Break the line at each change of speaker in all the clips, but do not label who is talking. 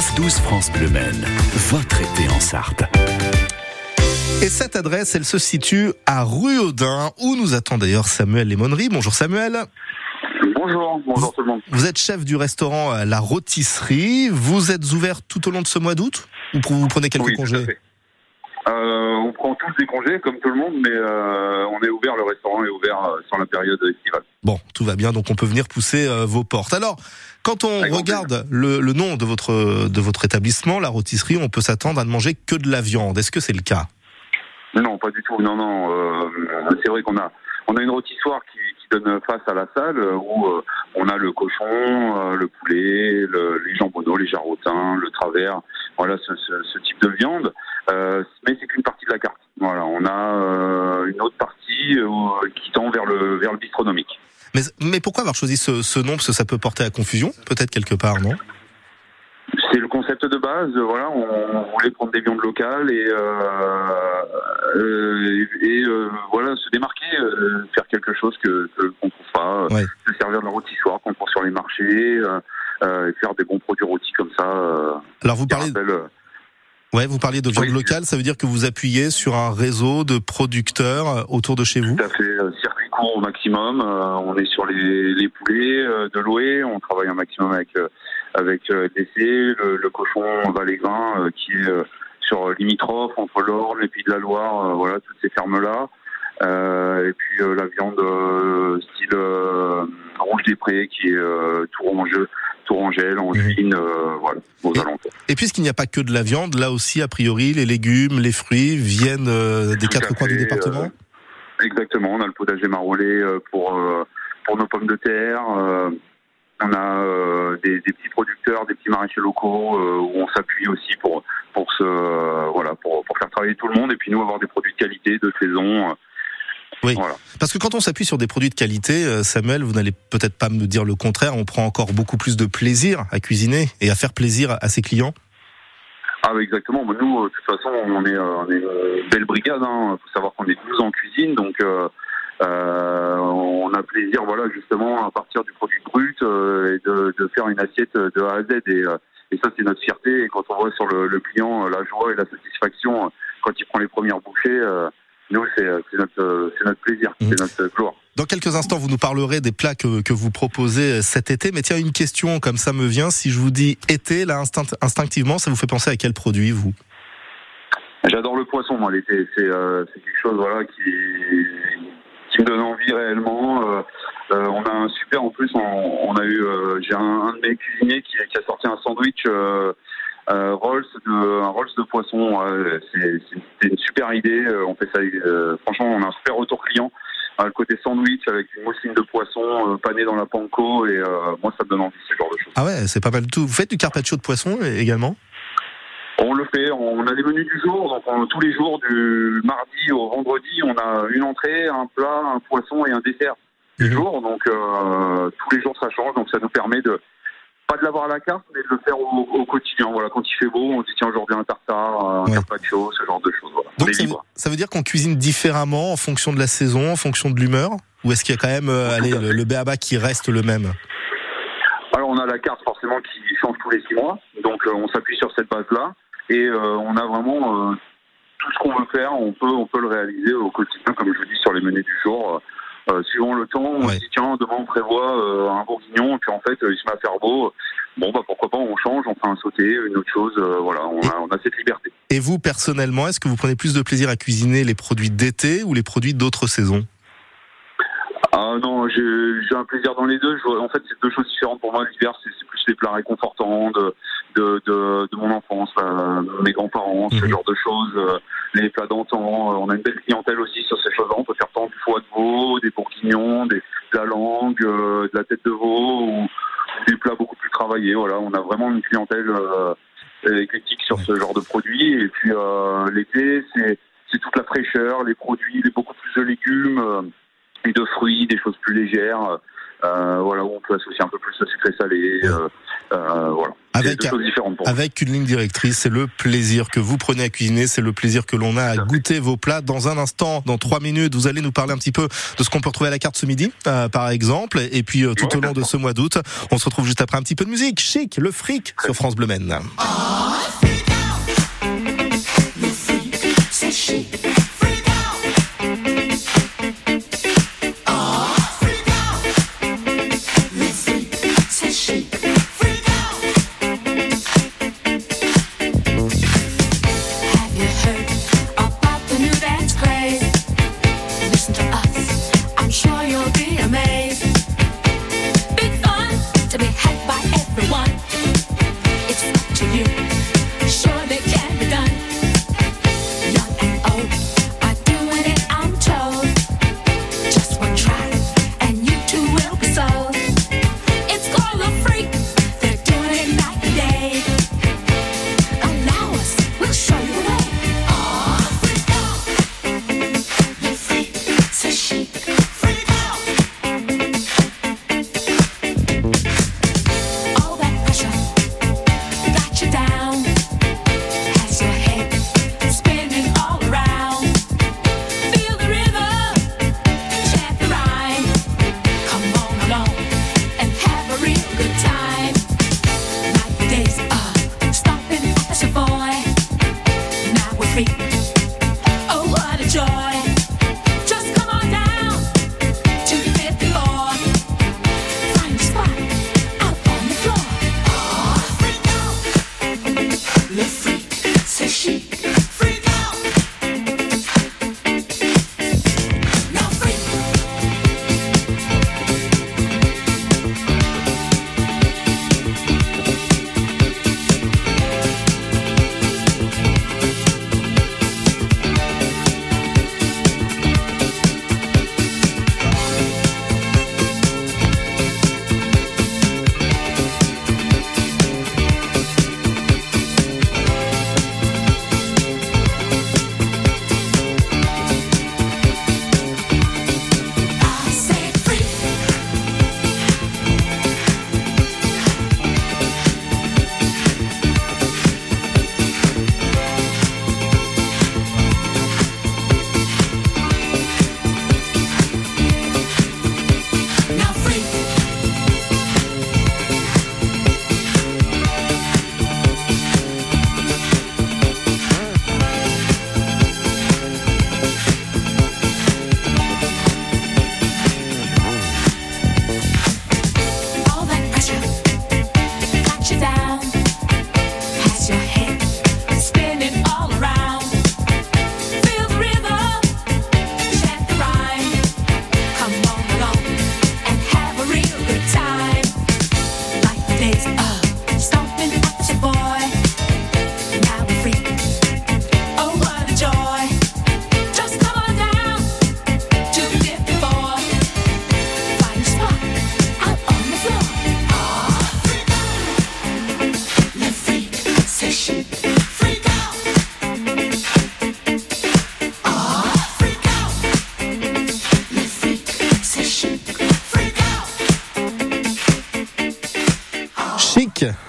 9-12 France Bleu Maine, votre été en Sarthe.
Et cette adresse, elle se situe à Rue Audin, où nous attend d'ailleurs Samuel Lemonnerie. Bonjour Samuel.
Bonjour, bonjour tout le monde.
Vous êtes chef du restaurant La Rôtisserie. Vous êtes ouvert tout au long de ce mois d'août Ou vous prenez quelques
Oui,
congés.
Euh, on prend tous des congés comme tout le monde, mais euh, on est ouvert, le restaurant est ouvert euh, sur la période estivale.
Bon, tout va bien, donc on peut venir pousser euh, vos portes. Alors, quand on
Avec
regarde le, le nom de votre, de votre établissement, La Rôtisserie, on peut s'attendre à ne manger que de la viande. Est-ce que c'est le cas?
Non, pas du tout. Non, non. euh, c'est vrai qu'on a on a une rôtissoire qui, qui donne face à la salle euh, où euh, on a le cochon, euh, le poulet, le- les jambonneaux, les jarrotins, le travers. Voilà ce, ce- ce type de viande. Mais c'est qu'une partie de la carte. Voilà, on a une autre partie qui tend vers le vers le bistronomique.
Mais, mais pourquoi avoir choisi ce, ce nom? Parce que ça peut porter à confusion, peut-être quelque part, non?
C'est le concept de base. Voilà, on, on voulait prendre des viandes locales et, euh, euh, et euh, voilà se démarquer, euh, faire quelque chose que qu'on trouve pas,
Ouais.
se servir de la rôtissoire qu'on trouve sur les marchés, et faire des bons produits rôtis comme ça.
Alors vous parlez,
rappellent, euh,
ouais, vous parliez de viande
Oui.
locale, ça veut dire que vous appuyez sur un réseau de producteurs autour de chez vous?
tout à fait court au maximum. euh, on est sur les, les poulets euh, de l'Oué, on travaille un maximum avec euh, avec DC, le, le cochon valaisin euh, qui est sur limitrophe entre l'Orne et puis de la Loire, voilà toutes ces fermes là. et puis euh, la viande euh, style rouge des prés qui est euh, Tourange, Tourangelle, Angevine, euh, voilà aux
Et-
alentours.
Et puisqu'il n'y a pas que de la viande, là aussi, a priori, les légumes, les fruits viennent des
Tout
quatre coins du département?
Exactement, on a le potager marolé euh, pour euh, pour nos pommes de terre. euh, on a des, des petits producteurs, des petits maraîchers locaux où on s'appuie aussi pour pour voilà pour pour faire travailler tout le monde et puis nous avoir des produits de qualité de saison.
Oui.
Voilà.
Parce que quand on s'appuie sur des produits de qualité, Samuel, vous n'allez peut-être pas me dire le contraire, on prend encore beaucoup plus de plaisir à cuisiner et à faire plaisir à ses clients.
Ah oui, exactement. Bah, nous, euh, de toute façon, on est, euh, on est une belle brigade. Il faut savoir qu'on est 12 en cuisine, donc euh, euh, on a plaisir, voilà, justement, à partir du produit brut euh, et de, de faire une assiette de A à Z. Et, euh, et ça, c'est notre fierté. Et quand on voit sur le, le client la joie et la satisfaction quand il prend les premières bouchées, nous, c'est euh, notre, euh, c'est notre plaisir,
Mhm.
c'est notre gloire.
Dans quelques instants, vous nous parlerez des plats que, que vous proposez euh, cet été. Mais tiens, une question comme ça me vient. Si je vous dis été, là, instinct- instinctivement, ça vous fait penser à quel produit, vous?
J'adore le poisson, moi, l'été. C'est euh, quelque chose voilà, qui, qui me donne envie réellement. Euh, euh, on a un super, en plus, on, on a eu, euh, j'ai un, un de mes cuisiniers qui, qui a sorti un sandwich euh, Rolls de, un Rolls de poisson. Euh, c'est- une super idée. Euh, On fait ça, euh, franchement, on a un super retour client. Le côté sandwich avec une mousseline de poisson panée dans la panko et moi ça me donne envie ce genre de choses.
Ah ouais, c'est pas mal du tout. Vous faites du carpaccio de poisson également?
On le fait, on a des menus du jour, donc on- tous les jours, du mardi au vendredi, on a une entrée, un plat, un poisson et un dessert du
Mhm.
jour. Donc euh, tous les jours ça change, donc ça nous permet de pas de l'avoir à la carte, mais de le faire au, au quotidien. Voilà, quand il fait beau, on se dit tiens aujourd'hui un tartare, un
Ouais.
carpaccio, ce genre de choses. Voilà.
Donc ça veut,
libre.
ça veut dire qu'on cuisine différemment en fonction de la saison, en fonction de l'humeur? Ou est-ce qu'il y a quand même euh, allez, le, le béaba qui reste le même?
Alors on a la carte forcément qui change tous les six mois, donc euh, on s'appuie sur cette base-là et euh, on a vraiment euh, tout ce qu'on veut faire, on peut on peut le réaliser au quotidien, comme je vous dis sur les menus du jour. Euh, suivant le temps, on
Ouais.
se dit tiens demain on prévoit euh, un bourguignon et puis en fait euh, il se met à faire beau. Bon bah pourquoi pas on change, on fait un sauté, une autre chose. euh, voilà, on a, on a cette liberté.
Et vous, personnellement, est-ce que vous prenez plus de plaisir à cuisiner les produits d'été ou les produits d'autres saisons?
Ah non, j'ai un plaisir dans les deux. Je en fait, c'est deux choses différentes pour moi. L'hiver, c'est c'est plus les plats réconfortants de de, de, de mon enfance, euh, mes grands-parents, ce
Mhm.
genre de choses. euh, les plats d'antan. Euh, on a une belle clientèle aussi sur ces choses-là. On peut faire tant du foie de veau, des bourguignons, des, de la langue, euh, de la tête de veau ou des plats beaucoup plus travaillés. Voilà, on a vraiment une clientèle euh, éclectique sur ce genre de produits. Et puis euh, l'été, c'est c'est toute la fraîcheur, les produits, les beaucoup plus de légumes. euh, et de fruits, des choses plus légères. Euh, voilà, où on peut associer un peu plus le sucré salé. Euh, Euh, voilà.
Avec, avec une ligne directrice, c'est le plaisir que vous prenez à cuisiner, c'est le plaisir que l'on a à goûter vos plats. Dans un instant, dans trois minutes, vous allez nous parler un petit peu de ce qu'on peut retrouver à la carte ce midi, euh, par exemple. Et puis tout au long de ce mois d'août, on se retrouve juste après un petit peu de musique. Chic, le fric sur France Bleu Maine.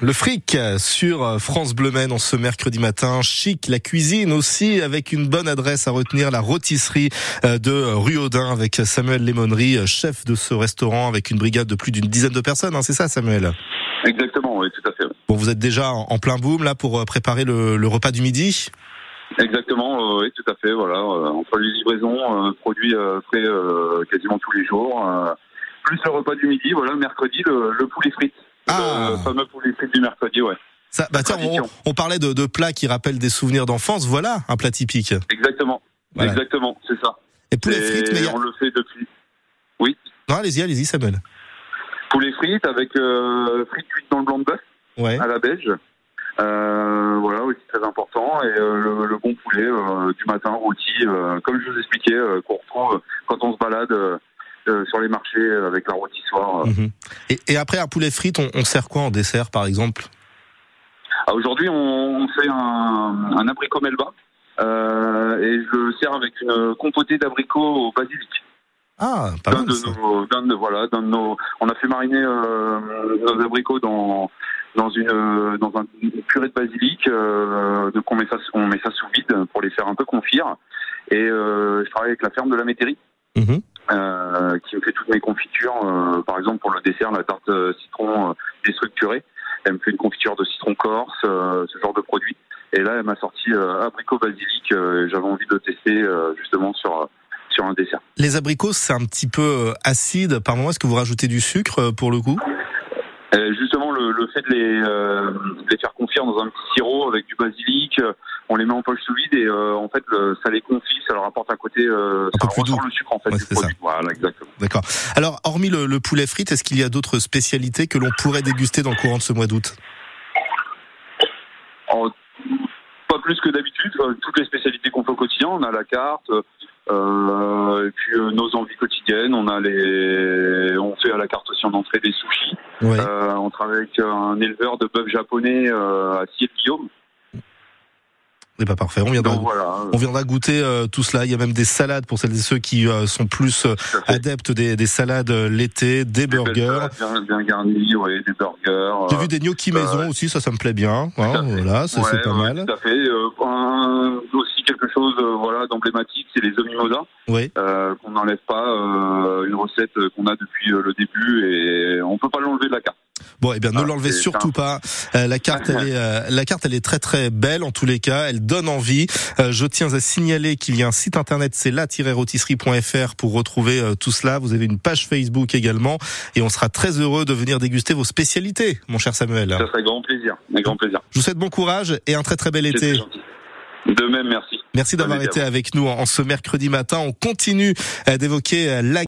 Le fric sur France Bleu Maine en ce mercredi matin. Chic, la cuisine aussi avec une bonne adresse à retenir, la rôtisserie euh, de rue Audin avec Samuel Lémonerie, chef de ce restaurant avec une brigade de plus d'une dizaine de personnes. Hein, c'est ça Samuel?
Exactement, oui, tout à fait.
Bon, vous êtes déjà en plein boom là pour euh, préparer le, repas du midi?
Exactement, euh, oui, tout à fait. Voilà, entre les livraisons, produits frais quasiment tous les jours, plus le repas du midi. Voilà, mercredi, le, le poulet frites. Ah. Le fameux poulet frites du mercredi, ouais.
Ça, bah tiens, on, parlait de, de, plats qui rappellent des souvenirs d'enfance. Voilà un plat typique.
Exactement. Exactement, c'est ça.
Et poulet frites, mais
on le fait depuis. Oui.
Non, allez-y, allez-y, Samuel.
Poulet frites avec euh, frites cuites dans le blanc de bœuf ouais. à la beige. Euh, voilà, aussi très important. Et euh, le, bon poulet euh, du matin rôti, euh, comme je vous expliquais, qu'on retrouve quand on se balade sur les marchés euh, avec la rôtissoire.
Mhm. Et, et, après, un poulet frites, on, on, sert quoi en dessert, par exemple?
Ah, Aujourd'hui, on, fait un, un abricot melba. Euh, et je le sers avec une compotée d'abricots au basilic.
Ah, pas mal.
De nos, de, voilà, de nos, on a fait mariner euh, nos abricots dans dans une dans un, une purée de basilic. donc on met ça on met ça sous vide pour les faire un peu confire. Et je travaille avec la ferme de la métairie. Mhm. qui me fait toutes mes confitures, par exemple pour le dessert, la tarte citron déstructurée. Elle me fait une confiture de citron corse, ce genre de produit. Et là, elle m'a sorti abricot basilic. J'avais envie de le tester justement sur sur un dessert.
Les abricots, c'est un petit peu euh, acide. Par moment, est-ce que vous rajoutez du sucre euh, pour le goût?
Euh, Justement, le, fait de les, faire confire dans un petit sirop avec du basilic, on les met en poche sous vide et en fait, ça les confie, ça leur apporte un côté, un
peu plus doux.
le sucre en fait du produit. Voilà, exactement.
D'accord. Alors, hormis le, poulet frites, est-ce qu'il y a d'autres spécialités que l'on pourrait déguster dans le courant de ce mois d'août?
Pas plus que d'habitude. Toutes les spécialités qu'on fait au quotidien, on a la carte. Euh, et puis euh, nos envies quotidiennes, on a les, on fait à la carte aussi en entrée des sushis. Euh, on travaille avec un éleveur de bœuf japonais à Siet-Guillaume.
C'est pas parfait. On viendra, on viendra goûter tout cela. Il y a même des salades pour celles et ceux qui sont plus adeptes des, des, salades l'été, des, burgers.
Bien, bien des burgers.
J'ai vu des gnocchis maison aussi, ça, ça me plaît bien. Hein, voilà, c'est pas mal.
Tout à fait. Un, chose euh, voilà d'emblématique, c'est les omimosa.
Oui.
Euh, qu'on n'enlève pas, euh, une recette qu'on a depuis le début et on peut pas l'enlever de la carte.
Bon, eh bien, ne ah, l'enlevez surtout pas. la carte, elle est, la carte, elle est très très belle en tous les cas. Elle donne envie. je tiens à signaler qu'il y a un site internet, c'est la-rôtisserie.fr pour retrouver tout cela. Vous avez une page Facebook également, et on sera très heureux de venir déguster vos spécialités, mon cher Samuel.
Ça serait grand plaisir, un grand plaisir.
Je vous souhaite bon courage et un très très bel été.
De même, merci.
Merci d'avoir été avec nous en ce mercredi matin. On continue d'évoquer la